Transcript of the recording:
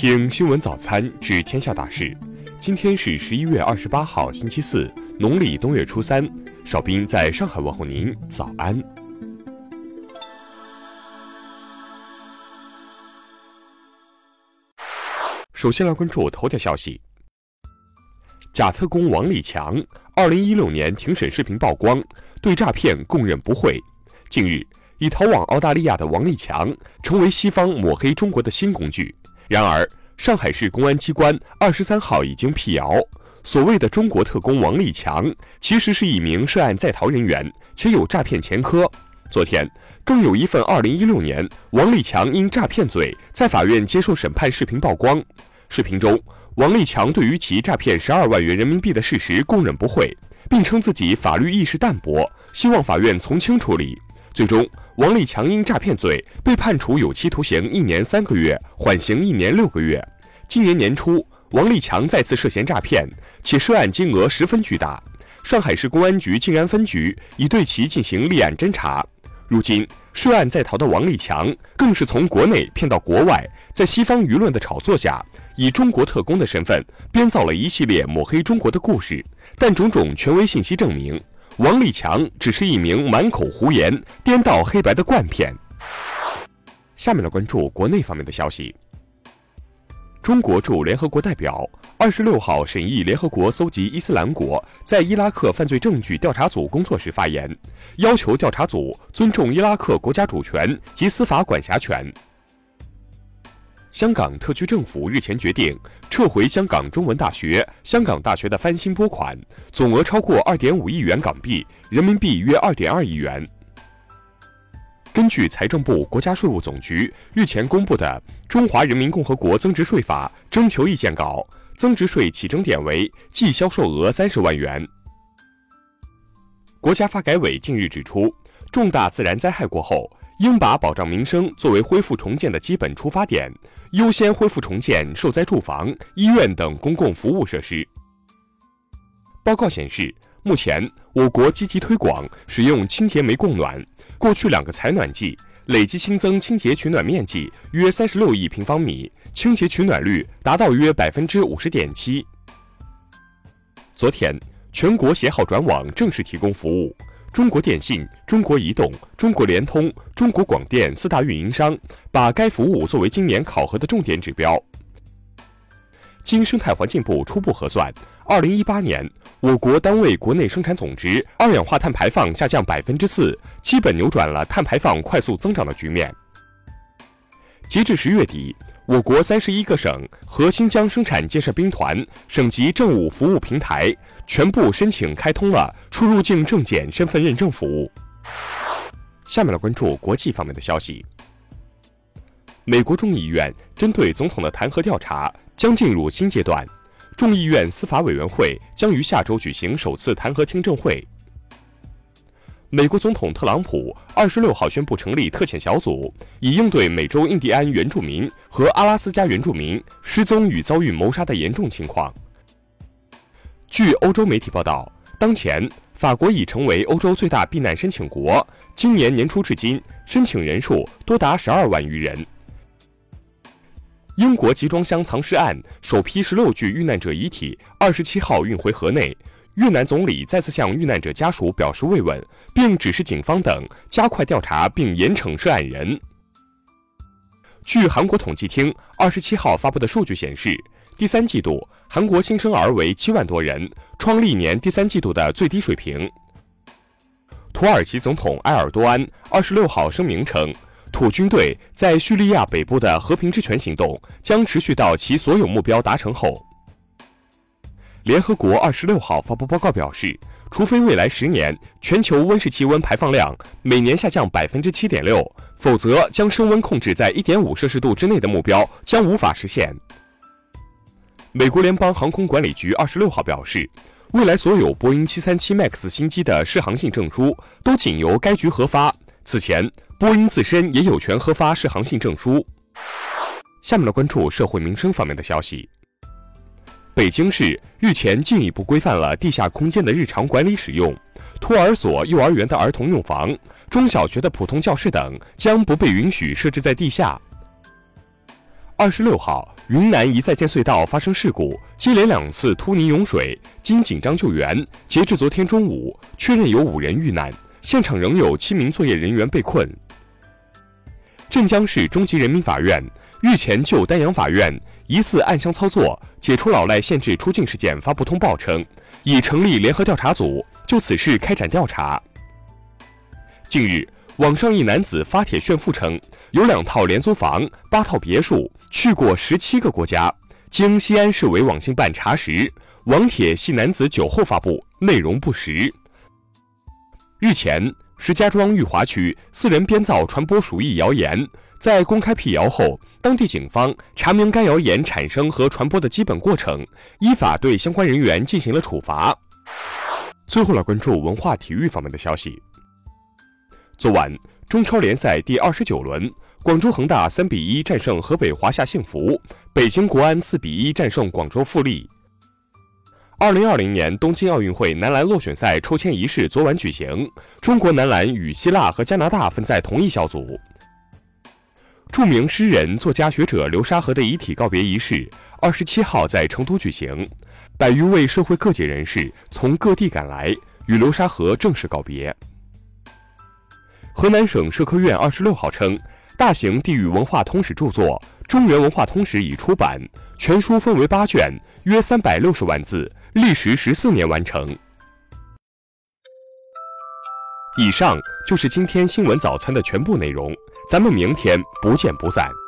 听新闻早餐知天下大事。今天是十一月二十八号，星期四，农历冬月初三。邵兵在上海问候您，早安。首先来关注头条消息：假特工王立强，二零一六年庭审视频曝光，对诈骗供认不讳。近日，已逃往澳大利亚的王立强，成为西方抹黑中国的新工具。然而，上海市公安机关二十三号已经辟谣，所谓的中国特工王立强其实是一名涉案在逃人员，且有诈骗前科。昨天，更有一份二零一六年王立强因诈骗罪在法院接受审判视频曝光。视频中，王立强对于其诈骗十二万元人民币的事实供认不讳，并称自己法律意识淡薄，希望法院从轻处理。最终，王立强因诈骗罪被判处有期徒刑一年三个月，缓刑一年六个月。今年年初，王立强再次涉嫌诈骗，且涉案金额十分巨大。上海市公安局静安分局已对其进行立案侦查。如今，涉案在逃的王立强更是从国内骗到国外，在西方舆论的炒作下，以中国特工的身份编造了一系列抹黑中国的故事。但种种权威信息证明。王立强只是一名满口胡言、颠倒黑白的惯骗。下面来关注国内方面的消息。中国驻联合国代表二十六号审议联合国搜集伊斯兰国在伊拉克犯罪证据调查组工作时发言，要求调查组尊重伊拉克国家主权及司法管辖权。香港特区政府日前决定撤回香港中文大学、香港大学的翻新拨款，总额超过二点五亿元港币，人民币约二点二亿元。根据财政部、国家税务总局日前公布的《中华人民共和国增值税法》征求意见稿，增值税起征点为计销售额三十万元。国家发改委近日指出，重大自然灾害过后。应把保障民生作为恢复重建的基本出发点，优先恢复重建受灾住房、医院等公共服务设施。报告显示，目前我国积极推广使用清洁煤供暖，过去两个采暖季累计新增清洁取暖面积约三十六亿平方米，清洁取暖率达到约百分之五十点七。昨天，全国携号转网正式提供服务。中国电信、中国移动、中国联通、中国广电四大运营商把该服务作为今年考核的重点指标。经生态环境部初步核算，二零一八年我国单位国内生产总值二氧化碳排放下降百分之四，基本扭转了碳排放快速增长的局面。截至十月底。我国三十一个省和新疆生产建设兵团省级政务服务平台全部申请开通了出入境证件身份认证服务。下面来关注国际方面的消息。美国众议院针对总统的弹劾调查将进入新阶段，众议院司法委员会将于下周举行首次弹劾听证会。美国总统特朗普二十六号宣布成立特遣小组，以应对美洲印第安原住民和阿拉斯加原住民失踪与遭遇谋杀的严重情况。据欧洲媒体报道，当前法国已成为欧洲最大避难申请国，今年年初至今，申请人数多达十二万余人。英国集装箱藏尸案首批十六具遇难者遗体二十七号运回河内。越南总理再次向遇难者家属表示慰问，并指示警方等加快调查并严惩涉案人。据韩国统计厅二十七号发布的数据显示，第三季度韩国新生儿为七万多人，创历年第三季度的最低水平。土耳其总统埃尔多安二十六号声明称，土军队在叙利亚北部的和平之权行动将持续到其所有目标达成后。联合国二十六号发布报告表示，除非未来十年全球温室气温排放量每年下降百分之七点六，否则将升温控制在一点五摄氏度之内的目标将无法实现。美国联邦航空管理局二十六号表示，未来所有波音七三七 MAX 新机的适航性证书都仅由该局核发。此前，波音自身也有权核发适航性证书。下面来关注社会民生方面的消息。北京市日前进一步规范了地下空间的日常管理使用，托儿所、幼儿园的儿童用房、中小学的普通教室等将不被允许设置在地下。二十六号，云南一在建隧道发生事故，接连两次突泥涌水，经紧张救援，截至昨天中午，确认有五人遇难，现场仍有七名作业人员被困。镇江市中级人民法院日前就丹阳法院疑似暗箱操作、解除老赖限制出境事件发布通报称，已成立联合调查组，就此事开展调查。近日。网上一男子发帖炫富称有两套廉租房、八套别墅，去过十七个国家。经西安市委网信办查实，网帖系男子酒后发布，内容不实。日前，石家庄裕华区四人编造传播鼠疫谣言，在公开辟谣后，当地警方查明该谣言产生和传播的基本过程，依法对相关人员进行了处罚。最后来关注文化体育方面的消息。昨晚，中超联赛第二十九轮，广州恒大三比一战胜河北华夏幸福，北京国安四比一战胜广州富力。二零二零年东京奥运会男篮落选赛抽签仪式昨晚举行，中国男篮与希腊和加拿大分在同一小组。著名诗人、作家、学者流沙河的遗体告别仪式二十七号在成都举行，百余位社会各界人士从各地赶来，与流沙河正式告别。河南省社科院二十六号称，大型地域文化通史著作《中原文化通史》已出版，全书分为八卷，约三百六十万字，历时十四年完成。以上就是今天新闻早餐的全部内容，咱们明天不见不散。